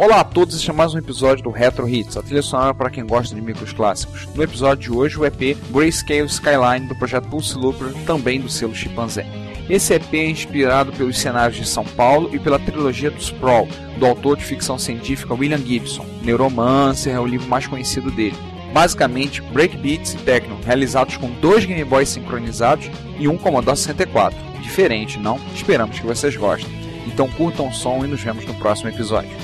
Olá a todos, este é mais um episódio do Retro Hits, a trilha sonora para quem gosta de micros clássicos. No episódio de hoje, o EP Grayscale Skyline do projeto Pulse Looper, também do selo Chimpanzé. Esse EP é inspirado pelos cenários de São Paulo e pela trilogia do Sprawl, do autor de ficção científica William Gibson. Neuromancer é o livro mais conhecido dele. Basicamente, breakbeats e techno, realizados com dois Game Boys sincronizados e um Commodore 64. Diferente, não? Esperamos que vocês gostem. Então curtam o som e nos vemos no próximo episódio.